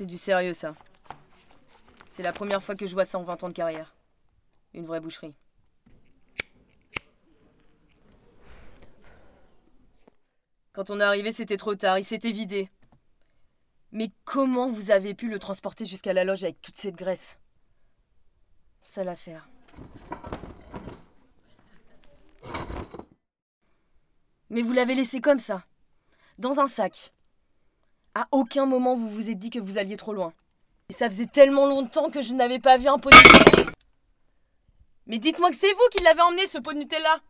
C'est du sérieux ça. C'est la première fois que je vois ça en 20 ans de carrière. Une vraie boucherie. Quand on est arrivé, c'était trop tard, il s'était vidé. Mais comment vous avez pu le transporter jusqu'à la loge avec toute cette graisse? Sale affaire. Mais vous l'avez laissé comme ça, dans un sac? À aucun moment vous vous êtes dit que vous alliez trop loin. Et ça faisait tellement longtemps que je n'avais pas vu un pot de. Mais dites-moi que c'est vous qui l'avez emmené ce pot de Nutella